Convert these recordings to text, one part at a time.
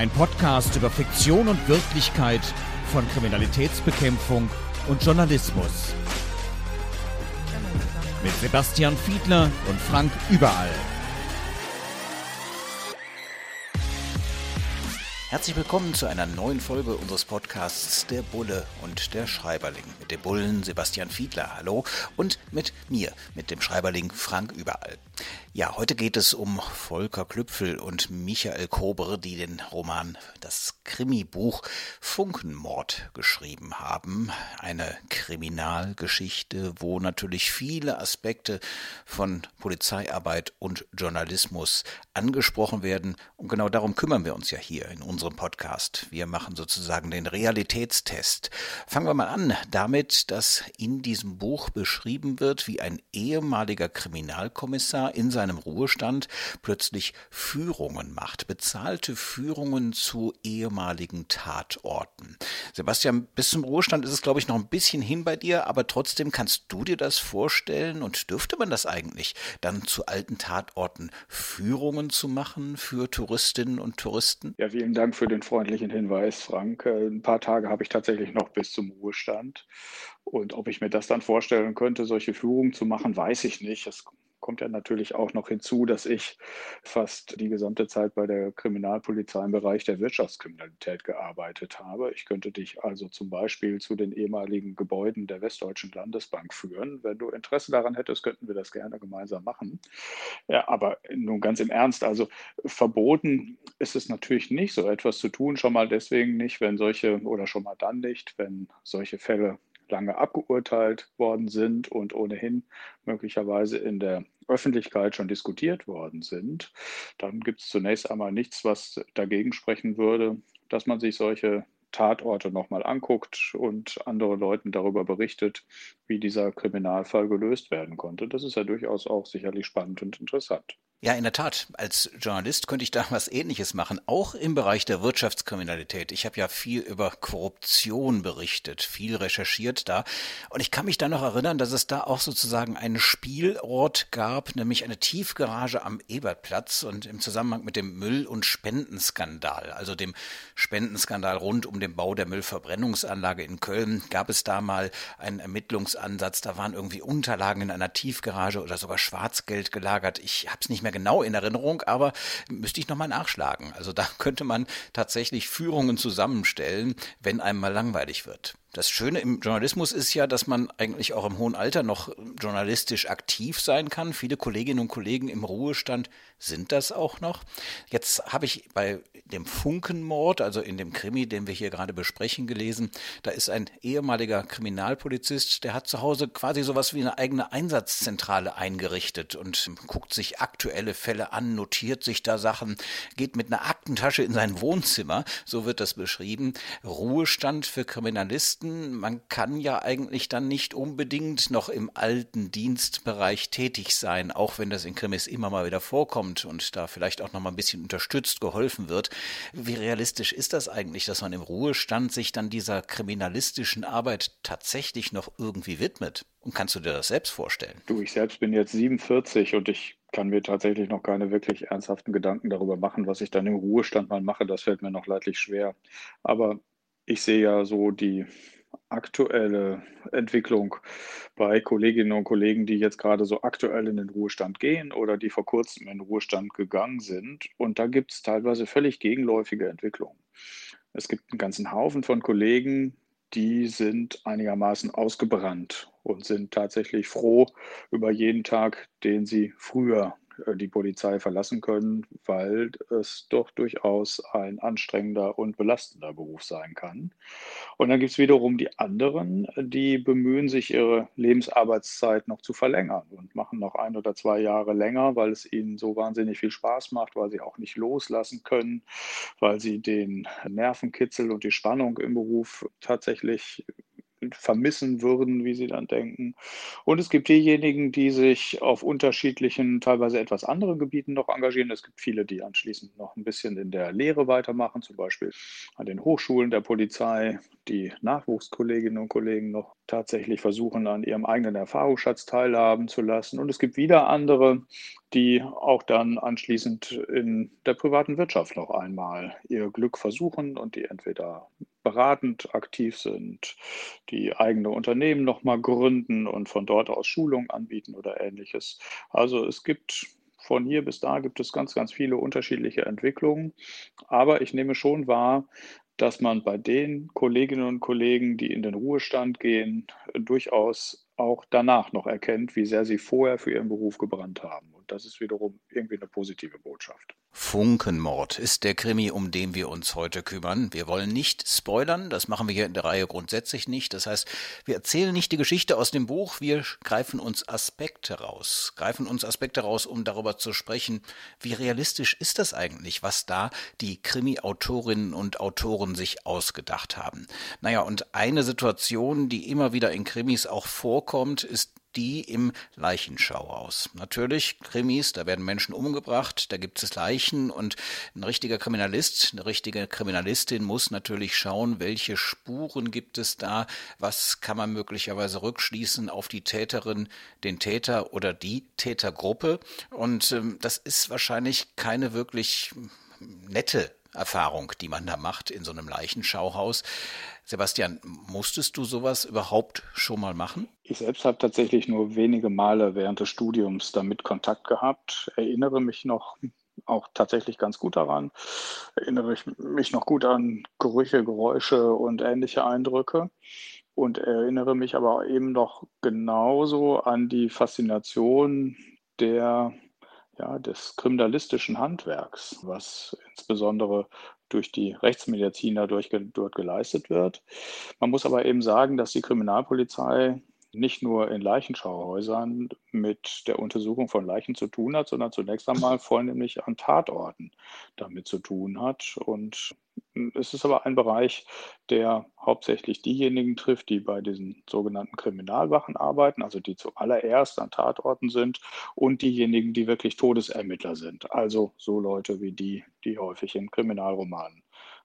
Ein Podcast über Fiktion und Wirklichkeit von Kriminalitätsbekämpfung und Journalismus. Mit Sebastian Fiedler und Frank Überall. Herzlich willkommen zu einer neuen Folge unseres Podcasts Der Bulle und der Schreiberling. Mit dem Bullen Sebastian Fiedler, hallo, und mit mir, mit dem Schreiberling Frank Überall. Ja, heute geht es um Volker Klüpfel und Michael Kober, die den Roman Das Krimi-Buch Funkenmord geschrieben haben. Eine Kriminalgeschichte, wo natürlich viele Aspekte von Polizeiarbeit und Journalismus angesprochen werden. Und genau darum kümmern wir uns ja hier in unserem Podcast. Wir machen sozusagen den Realitätstest. Fangen wir mal an damit, dass in diesem Buch beschrieben wird, wie ein ehemaliger Kriminalkommissar in seinem Ruhestand plötzlich Führungen macht, bezahlte Führungen zu ehemaligen Tatorten. Sebastian, bis zum Ruhestand ist es, glaube ich, noch ein bisschen hin bei dir, aber trotzdem kannst du dir das vorstellen und dürfte man das eigentlich, dann zu alten Tatorten Führungen zu machen für Touristinnen und Touristen? Ja, vielen Dank für den freundlichen Hinweis, Frank. Äh, ein paar Tage habe ich tatsächlich noch bis zum Ruhestand. Und ob ich mir das dann vorstellen könnte, solche Führungen zu machen, weiß ich nicht. Es kommt ja natürlich auch noch hinzu, dass ich fast die gesamte Zeit bei der Kriminalpolizei im Bereich der Wirtschaftskriminalität gearbeitet habe. Ich könnte dich also zum Beispiel zu den ehemaligen Gebäuden der Westdeutschen Landesbank führen. Wenn du Interesse daran hättest, könnten wir das gerne gemeinsam machen. Ja, aber nun ganz im Ernst, also verboten ist es natürlich nicht, so etwas zu tun, schon mal deswegen nicht, wenn solche oder schon mal dann nicht, wenn solche Fälle lange abgeurteilt worden sind und ohnehin möglicherweise in der Öffentlichkeit schon diskutiert worden sind, dann gibt es zunächst einmal nichts, was dagegen sprechen würde, dass man sich solche Tatorte nochmal anguckt und andere Leuten darüber berichtet, wie dieser Kriminalfall gelöst werden konnte. Das ist ja durchaus auch sicherlich spannend und interessant. Ja, in der Tat. Als Journalist könnte ich da was Ähnliches machen, auch im Bereich der Wirtschaftskriminalität. Ich habe ja viel über Korruption berichtet, viel recherchiert da. Und ich kann mich da noch erinnern, dass es da auch sozusagen einen Spielort gab, nämlich eine Tiefgarage am Ebertplatz und im Zusammenhang mit dem Müll- und Spendenskandal, also dem Spendenskandal rund um den Bau der Müllverbrennungsanlage in Köln, gab es da mal einen Ermittlungsansatz. Da waren irgendwie Unterlagen in einer Tiefgarage oder sogar Schwarzgeld gelagert. Ich habe es nicht mehr mehr genau in Erinnerung, aber müsste ich nochmal nachschlagen. Also da könnte man tatsächlich Führungen zusammenstellen, wenn einem mal langweilig wird. Das Schöne im Journalismus ist ja, dass man eigentlich auch im hohen Alter noch journalistisch aktiv sein kann. Viele Kolleginnen und Kollegen im Ruhestand sind das auch noch. Jetzt habe ich bei dem Funkenmord, also in dem Krimi, den wir hier gerade besprechen, gelesen, da ist ein ehemaliger Kriminalpolizist, der hat zu Hause quasi sowas wie eine eigene Einsatzzentrale eingerichtet und guckt sich aktuelle Fälle an, notiert sich da Sachen, geht mit einer Aktentasche in sein Wohnzimmer, so wird das beschrieben. Ruhestand für Kriminalisten Journalisten, man kann ja eigentlich dann nicht unbedingt noch im alten Dienstbereich tätig sein, auch wenn das in Krimis immer mal wieder vorkommt und da vielleicht auch noch mal ein bisschen unterstützt, geholfen wird. Wie realistisch ist das eigentlich, dass man im Ruhestand sich dann dieser kriminalistischen Arbeit tatsächlich noch irgendwie widmet? Und kannst du dir das selbst vorstellen? Du, ich selbst bin jetzt 47 und ich kann mir tatsächlich noch keine wirklich ernsthaften Gedanken darüber machen, was ich dann im Ruhestand mal mache. Das fällt mir noch leidlich schwer. Aber ich sehe ja so die aktuelle Entwicklung bei Kolleginnen und Kollegen, die jetzt gerade so aktuell in den Ruhestand gehen oder die vor kurzem in den Ruhestand gegangen sind. Und da gibt es teilweise völlig gegenläufige Entwicklungen. Es gibt einen ganzen Haufen von Kollegen, die sind einigermaßen ausgebrannt und sind tatsächlich froh über jeden Tag, den sie früher die Polizei verlassen können, weil es doch durchaus ein anstrengender und belastender Beruf sein kann. Und dann gibt es wiederum die anderen, die bemühen sich, ihre Lebensarbeitszeit noch zu verlängern und machen noch ein oder zwei Jahre länger, weil es ihnen so wahnsinnig viel Spaß macht, weil sie auch nicht loslassen können, weil sie den Nervenkitzel und die Spannung im Beruf tatsächlich vermissen würden, wie sie dann denken. Und es gibt diejenigen, die sich auf unterschiedlichen, teilweise etwas anderen Gebieten noch engagieren. Es gibt viele, die anschließend noch ein bisschen in der Lehre weitermachen, zum Beispiel an den Hochschulen der Polizei, die Nachwuchskolleginnen und Kollegen noch tatsächlich versuchen, an ihrem eigenen Erfahrungsschatz teilhaben zu lassen. Und es gibt wieder andere, die auch dann anschließend in der privaten Wirtschaft noch einmal ihr Glück versuchen und die entweder beratend aktiv sind, die eigene Unternehmen nochmal gründen und von dort aus Schulungen anbieten oder ähnliches. Also es gibt von hier bis da gibt es ganz, ganz viele unterschiedliche Entwicklungen. Aber ich nehme schon wahr, dass man bei den Kolleginnen und Kollegen, die in den Ruhestand gehen, durchaus auch danach noch erkennt, wie sehr sie vorher für ihren Beruf gebrannt haben. Das ist wiederum irgendwie eine positive Botschaft. Funkenmord ist der Krimi, um den wir uns heute kümmern. Wir wollen nicht spoilern, das machen wir hier in der Reihe grundsätzlich nicht. Das heißt, wir erzählen nicht die Geschichte aus dem Buch, wir greifen uns Aspekte raus, greifen uns Aspekte raus, um darüber zu sprechen, wie realistisch ist das eigentlich, was da die Krimi-Autorinnen und Autoren sich ausgedacht haben. Naja, und eine Situation, die immer wieder in Krimis auch vorkommt, ist die im Leichenschauhaus. Natürlich, Krimis, da werden Menschen umgebracht, da gibt es Leichen und ein richtiger Kriminalist, eine richtige Kriminalistin muss natürlich schauen, welche Spuren gibt es da, was kann man möglicherweise rückschließen auf die Täterin, den Täter oder die Tätergruppe. Und ähm, das ist wahrscheinlich keine wirklich nette Erfahrung, die man da macht in so einem Leichenschauhaus. Sebastian, musstest du sowas überhaupt schon mal machen? Ich selbst habe tatsächlich nur wenige Male während des Studiums damit Kontakt gehabt, erinnere mich noch auch tatsächlich ganz gut daran, erinnere ich mich noch gut an Gerüche, Geräusche und ähnliche Eindrücke und erinnere mich aber eben noch genauso an die Faszination der ja, des kriminalistischen Handwerks, was insbesondere durch die Rechtsmedizin dadurch dort geleistet wird. Man muss aber eben sagen, dass die Kriminalpolizei nicht nur in Leichenschauhäusern mit der Untersuchung von Leichen zu tun hat, sondern zunächst einmal vornehmlich an Tatorten damit zu tun hat. Und es ist aber ein Bereich, der hauptsächlich diejenigen trifft, die bei diesen sogenannten Kriminalwachen arbeiten, also die zuallererst an Tatorten sind und diejenigen, die wirklich Todesermittler sind, also so Leute wie die, die häufig in Kriminalromanen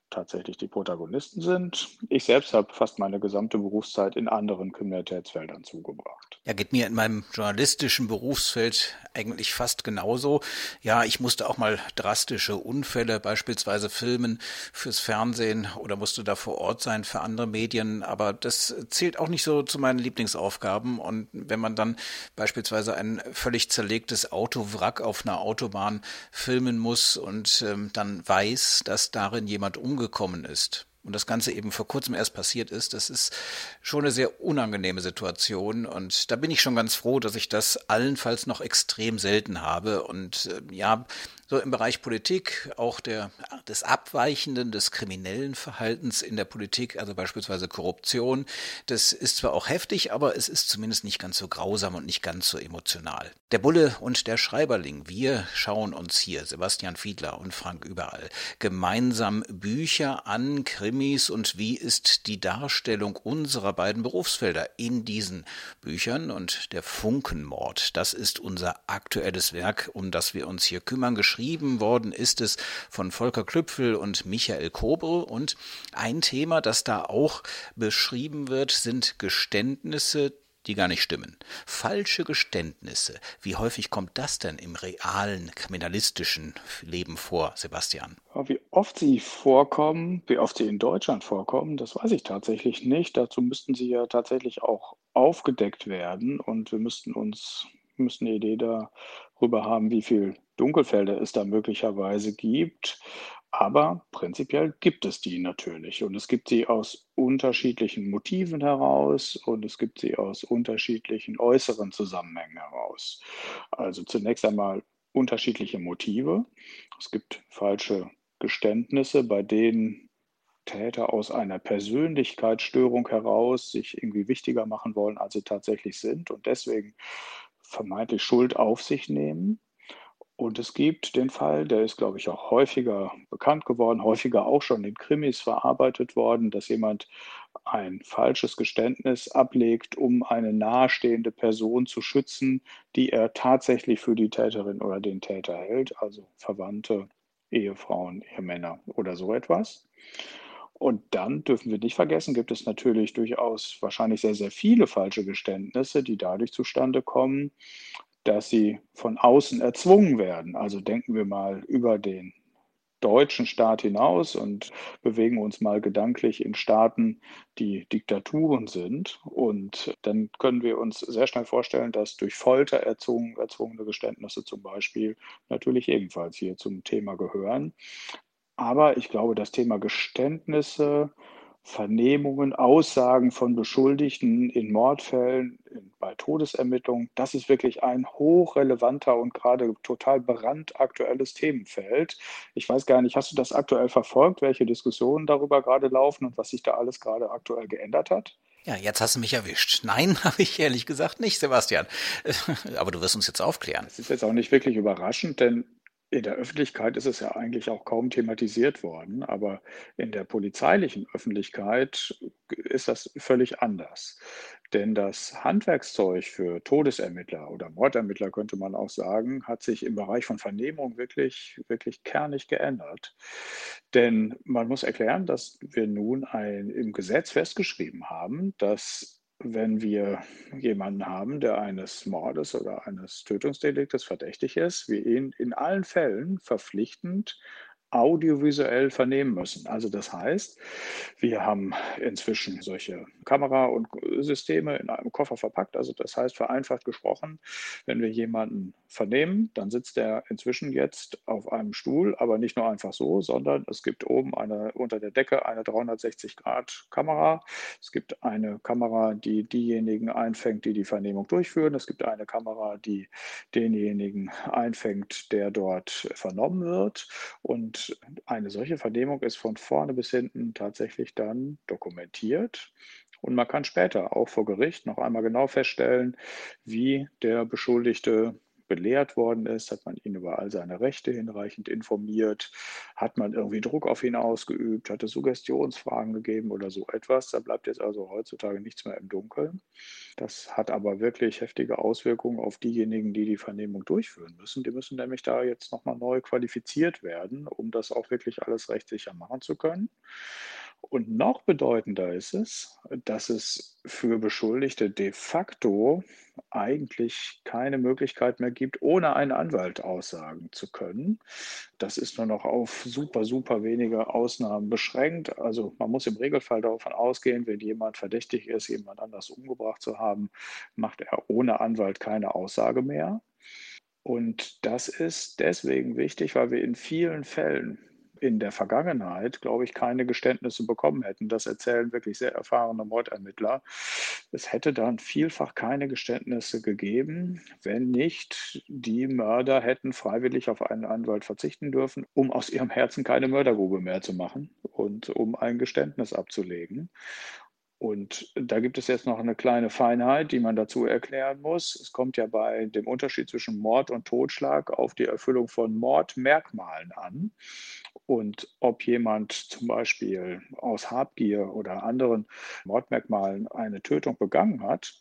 tatsächlich die Protagonisten sind. Ich selbst habe fast meine gesamte Berufszeit in anderen Kriminalitätsfeldern zugebracht. Ja, geht mir in meinem journalistischen Berufsfeld eigentlich fast genauso. Ja, ich musste auch mal drastische Unfälle beispielsweise filmen fürs Fernsehen oder musste da vor Ort sein für andere Medien, aber das zählt auch nicht so zu meinen Lieblingsaufgaben. Und wenn man dann beispielsweise ein völlig zerlegtes Autowrack auf einer Autobahn filmen muss und ähm, dann weiß, dass darin jemand umgekommen umgekommen ist und das Ganze eben vor kurzem erst passiert ist, das ist schon eine sehr unangenehme Situation. Und da bin ich schon ganz froh, dass ich das allenfalls noch extrem selten habe. Und äh, ja, so im Bereich Politik, auch der, des Abweichenden, des kriminellen Verhaltens in der Politik, also beispielsweise Korruption, das ist zwar auch heftig, aber es ist zumindest nicht ganz so grausam und nicht ganz so emotional. Der Bulle und der Schreiberling, wir schauen uns hier, Sebastian Fiedler und Frank Überall, gemeinsam Bücher an, Krimis und wie ist die Darstellung unserer beiden Berufsfelder in diesen Büchern und der Funkenmord, das ist unser aktuelles Werk, um das wir uns hier kümmern, geschrieben worden ist es von Volker Klüpfel und Michael Kobre. Und ein Thema, das da auch beschrieben wird, sind Geständnisse, die gar nicht stimmen. Falsche Geständnisse. Wie häufig kommt das denn im realen kriminalistischen Leben vor, Sebastian? Wie oft sie vorkommen, wie oft sie in Deutschland vorkommen, das weiß ich tatsächlich nicht. Dazu müssten sie ja tatsächlich auch aufgedeckt werden und wir müssten uns müssten eine Idee darüber haben, wie viel Dunkelfelder es da möglicherweise gibt. Aber prinzipiell gibt es die natürlich. Und es gibt sie aus unterschiedlichen Motiven heraus und es gibt sie aus unterschiedlichen äußeren Zusammenhängen heraus. Also zunächst einmal unterschiedliche Motive. Es gibt falsche Geständnisse, bei denen Täter aus einer Persönlichkeitsstörung heraus sich irgendwie wichtiger machen wollen, als sie tatsächlich sind und deswegen vermeintlich Schuld auf sich nehmen. Und es gibt den Fall, der ist, glaube ich, auch häufiger bekannt geworden, häufiger auch schon in Krimis verarbeitet worden, dass jemand ein falsches Geständnis ablegt, um eine nahestehende Person zu schützen, die er tatsächlich für die Täterin oder den Täter hält, also Verwandte, Ehefrauen, Ehemänner oder so etwas. Und dann dürfen wir nicht vergessen, gibt es natürlich durchaus wahrscheinlich sehr, sehr viele falsche Geständnisse, die dadurch zustande kommen, dass sie von außen erzwungen werden. Also denken wir mal über den deutschen Staat hinaus und bewegen uns mal gedanklich in Staaten, die Diktaturen sind. Und dann können wir uns sehr schnell vorstellen, dass durch Folter erzwungen, erzwungene Geständnisse zum Beispiel natürlich ebenfalls hier zum Thema gehören. Aber ich glaube, das Thema Geständnisse, Vernehmungen, Aussagen von Beschuldigten in Mordfällen, bei Todesermittlungen, das ist wirklich ein hochrelevanter und gerade total brandaktuelles Themenfeld. Ich weiß gar nicht, hast du das aktuell verfolgt, welche Diskussionen darüber gerade laufen und was sich da alles gerade aktuell geändert hat? Ja, jetzt hast du mich erwischt. Nein, habe ich ehrlich gesagt nicht, Sebastian. Aber du wirst uns jetzt aufklären. Das ist jetzt auch nicht wirklich überraschend, denn in der Öffentlichkeit ist es ja eigentlich auch kaum thematisiert worden, aber in der polizeilichen Öffentlichkeit ist das völlig anders. Denn das Handwerkszeug für Todesermittler oder Mordermittler, könnte man auch sagen, hat sich im Bereich von Vernehmung wirklich, wirklich kernig geändert. Denn man muss erklären, dass wir nun ein, im Gesetz festgeschrieben haben, dass wenn wir jemanden haben, der eines Mordes oder eines Tötungsdeliktes verdächtig ist, wir ihn in allen Fällen verpflichtend audiovisuell vernehmen müssen. Also das heißt, wir haben inzwischen solche Kamera- und Systeme in einem Koffer verpackt. Also das heißt, vereinfacht gesprochen, wenn wir jemanden vernehmen, dann sitzt er inzwischen jetzt auf einem Stuhl, aber nicht nur einfach so, sondern es gibt oben eine, unter der Decke eine 360-Grad-Kamera. Es gibt eine Kamera, die diejenigen einfängt, die die Vernehmung durchführen. Es gibt eine Kamera, die denjenigen einfängt, der dort vernommen wird. Und eine solche Vernehmung ist von vorne bis hinten tatsächlich dann dokumentiert. Und man kann später auch vor Gericht noch einmal genau feststellen, wie der Beschuldigte belehrt worden ist, hat man ihn über all seine Rechte hinreichend informiert, hat man irgendwie Druck auf ihn ausgeübt, hat es Suggestionsfragen gegeben oder so etwas. Da bleibt jetzt also heutzutage nichts mehr im Dunkeln. Das hat aber wirklich heftige Auswirkungen auf diejenigen, die die Vernehmung durchführen müssen. Die müssen nämlich da jetzt nochmal neu qualifiziert werden, um das auch wirklich alles rechtssicher machen zu können. Und noch bedeutender ist es, dass es für Beschuldigte de facto eigentlich keine Möglichkeit mehr gibt, ohne einen Anwalt aussagen zu können. Das ist nur noch auf super, super wenige Ausnahmen beschränkt. Also man muss im Regelfall davon ausgehen, wenn jemand verdächtig ist, jemand anders umgebracht zu haben, macht er ohne Anwalt keine Aussage mehr. Und das ist deswegen wichtig, weil wir in vielen Fällen in der Vergangenheit, glaube ich, keine Geständnisse bekommen hätten. Das erzählen wirklich sehr erfahrene Mordermittler. Es hätte dann vielfach keine Geständnisse gegeben, wenn nicht die Mörder hätten freiwillig auf einen Anwalt verzichten dürfen, um aus ihrem Herzen keine Mördergrube mehr zu machen und um ein Geständnis abzulegen. Und da gibt es jetzt noch eine kleine Feinheit, die man dazu erklären muss. Es kommt ja bei dem Unterschied zwischen Mord und Totschlag auf die Erfüllung von Mordmerkmalen an. Und ob jemand zum Beispiel aus Habgier oder anderen Mordmerkmalen eine Tötung begangen hat,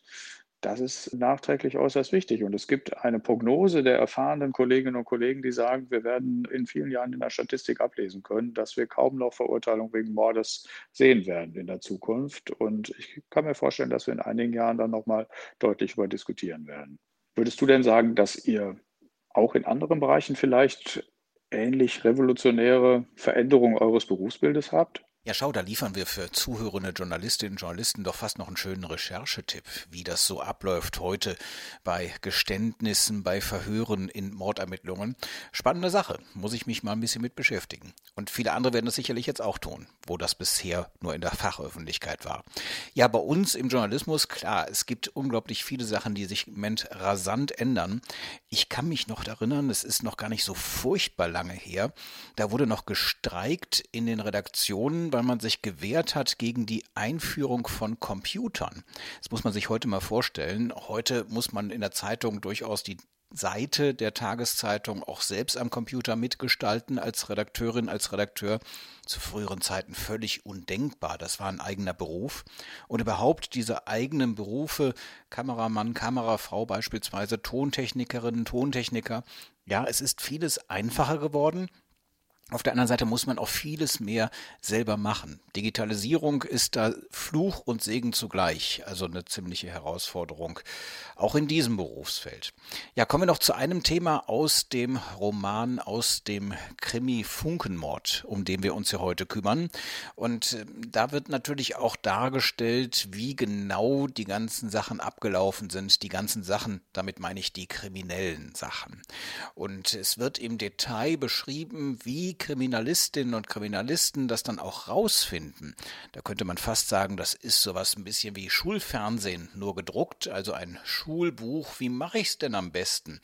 das ist nachträglich äußerst wichtig. Und es gibt eine Prognose der erfahrenen Kolleginnen und Kollegen, die sagen, wir werden in vielen Jahren in der Statistik ablesen können, dass wir kaum noch Verurteilung wegen Mordes sehen werden in der Zukunft. Und ich kann mir vorstellen, dass wir in einigen Jahren dann nochmal deutlich über diskutieren werden. Würdest du denn sagen, dass ihr auch in anderen Bereichen vielleicht ähnlich revolutionäre Veränderungen eures Berufsbildes habt? Ja, schau, da liefern wir für zuhörende Journalistinnen und Journalisten doch fast noch einen schönen Recherchetipp, wie das so abläuft heute bei Geständnissen, bei Verhören in Mordermittlungen. Spannende Sache, muss ich mich mal ein bisschen mit beschäftigen. Und viele andere werden es sicherlich jetzt auch tun, wo das bisher nur in der Fachöffentlichkeit war. Ja, bei uns im Journalismus, klar, es gibt unglaublich viele Sachen, die sich im Moment rasant ändern. Ich kann mich noch erinnern, es ist noch gar nicht so furchtbar lange her, da wurde noch gestreikt in den Redaktionen, weil man sich gewehrt hat gegen die Einführung von Computern. Das muss man sich heute mal vorstellen. Heute muss man in der Zeitung durchaus die Seite der Tageszeitung auch selbst am Computer mitgestalten als Redakteurin, als Redakteur. Zu früheren Zeiten völlig undenkbar. Das war ein eigener Beruf. Und überhaupt diese eigenen Berufe, Kameramann, Kamerafrau beispielsweise, Tontechnikerinnen, Tontechniker. Ja, es ist vieles einfacher geworden. Auf der anderen Seite muss man auch vieles mehr selber machen. Digitalisierung ist da Fluch und Segen zugleich, also eine ziemliche Herausforderung, auch in diesem Berufsfeld. Ja, kommen wir noch zu einem Thema aus dem Roman, aus dem Krimi Funkenmord, um den wir uns hier heute kümmern. Und äh, da wird natürlich auch dargestellt, wie genau die ganzen Sachen abgelaufen sind, die ganzen Sachen, damit meine ich die kriminellen Sachen. Und es wird im Detail beschrieben, wie Kriminalistinnen und Kriminalisten das dann auch rausfinden, da könnte man fast sagen, das ist sowas ein bisschen wie Schulfernsehen, nur gedruckt, also ein Schulbuch. Wie mache ich es denn am besten?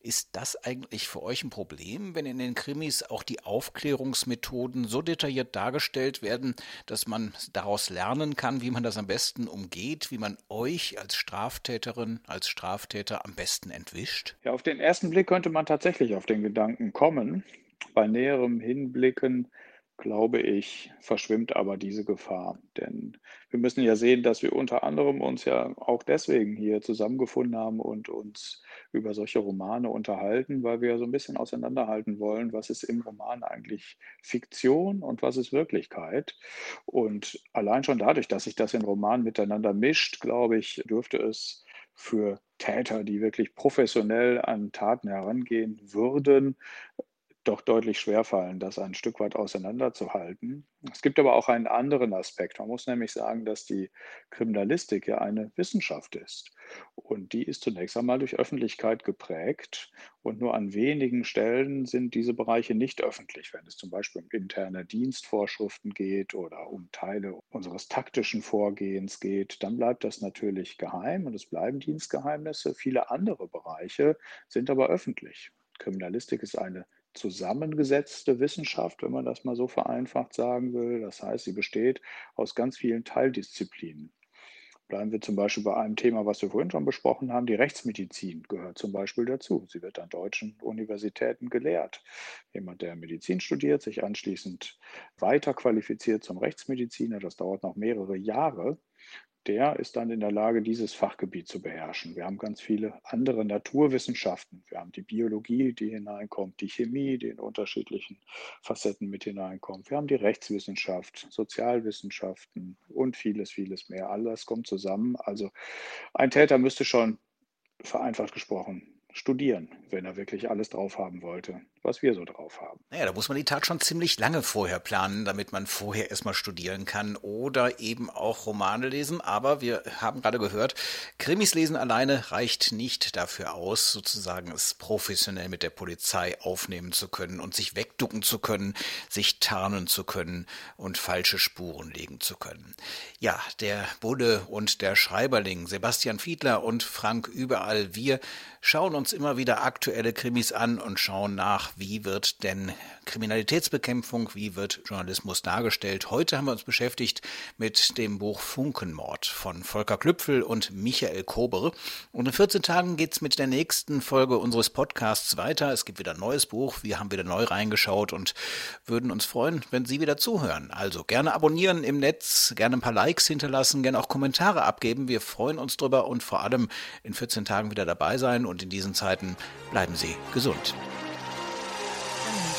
Ist das eigentlich für euch ein Problem, wenn in den Krimis auch die Aufklärungsmethoden so detailliert dargestellt werden, dass man daraus lernen kann, wie man das am besten umgeht, wie man euch als Straftäterin, als Straftäter am besten entwischt? Ja, auf den ersten Blick könnte man tatsächlich auf den Gedanken kommen, bei näherem Hinblicken, glaube ich, verschwimmt aber diese Gefahr. Denn wir müssen ja sehen, dass wir unter anderem uns ja auch deswegen hier zusammengefunden haben und uns über solche Romane unterhalten, weil wir so ein bisschen auseinanderhalten wollen, was ist im Roman eigentlich Fiktion und was ist Wirklichkeit. Und allein schon dadurch, dass sich das in Romanen miteinander mischt, glaube ich, dürfte es für Täter, die wirklich professionell an Taten herangehen würden, doch deutlich schwerfallen, das ein Stück weit auseinanderzuhalten. Es gibt aber auch einen anderen Aspekt. Man muss nämlich sagen, dass die Kriminalistik ja eine Wissenschaft ist. Und die ist zunächst einmal durch Öffentlichkeit geprägt. Und nur an wenigen Stellen sind diese Bereiche nicht öffentlich, wenn es zum Beispiel um interne Dienstvorschriften geht oder um Teile unseres taktischen Vorgehens geht. Dann bleibt das natürlich geheim und es bleiben Dienstgeheimnisse. Viele andere Bereiche sind aber öffentlich. Kriminalistik ist eine zusammengesetzte Wissenschaft, wenn man das mal so vereinfacht sagen will. Das heißt, sie besteht aus ganz vielen Teildisziplinen. Bleiben wir zum Beispiel bei einem Thema, was wir vorhin schon besprochen haben. Die Rechtsmedizin gehört zum Beispiel dazu. Sie wird an deutschen Universitäten gelehrt. Jemand, der Medizin studiert, sich anschließend weiter qualifiziert zum Rechtsmediziner, das dauert noch mehrere Jahre, der ist dann in der Lage, dieses Fachgebiet zu beherrschen. Wir haben ganz viele andere Naturwissenschaften. Wir haben die Biologie, die hineinkommt, die Chemie, die in unterschiedlichen Facetten mit hineinkommt. Wir haben die Rechtswissenschaft, Sozialwissenschaften und vieles, vieles mehr. Alles kommt zusammen. Also ein Täter müsste schon vereinfacht gesprochen studieren, wenn er wirklich alles drauf haben wollte, was wir so drauf haben. Naja, da muss man die Tat schon ziemlich lange vorher planen, damit man vorher erstmal studieren kann oder eben auch Romane lesen. Aber wir haben gerade gehört, Krimis lesen alleine reicht nicht dafür aus, sozusagen es professionell mit der Polizei aufnehmen zu können und sich wegducken zu können, sich tarnen zu können und falsche Spuren legen zu können. Ja, der Bulle und der Schreiberling, Sebastian Fiedler und Frank Überall, wir schauen uns immer wieder aktuelle Krimis an und schauen nach, wie wird denn Kriminalitätsbekämpfung, wie wird Journalismus dargestellt. Heute haben wir uns beschäftigt mit dem Buch Funkenmord von Volker Klüpfel und Michael Kober. Und in 14 Tagen geht's mit der nächsten Folge unseres Podcasts weiter. Es gibt wieder ein neues Buch. Wir haben wieder neu reingeschaut und würden uns freuen, wenn Sie wieder zuhören. Also gerne abonnieren im Netz, gerne ein paar Likes hinterlassen, gerne auch Kommentare abgeben. Wir freuen uns drüber und vor allem in 14 Tagen wieder dabei sein. Und in diesen Zeiten bleiben Sie gesund.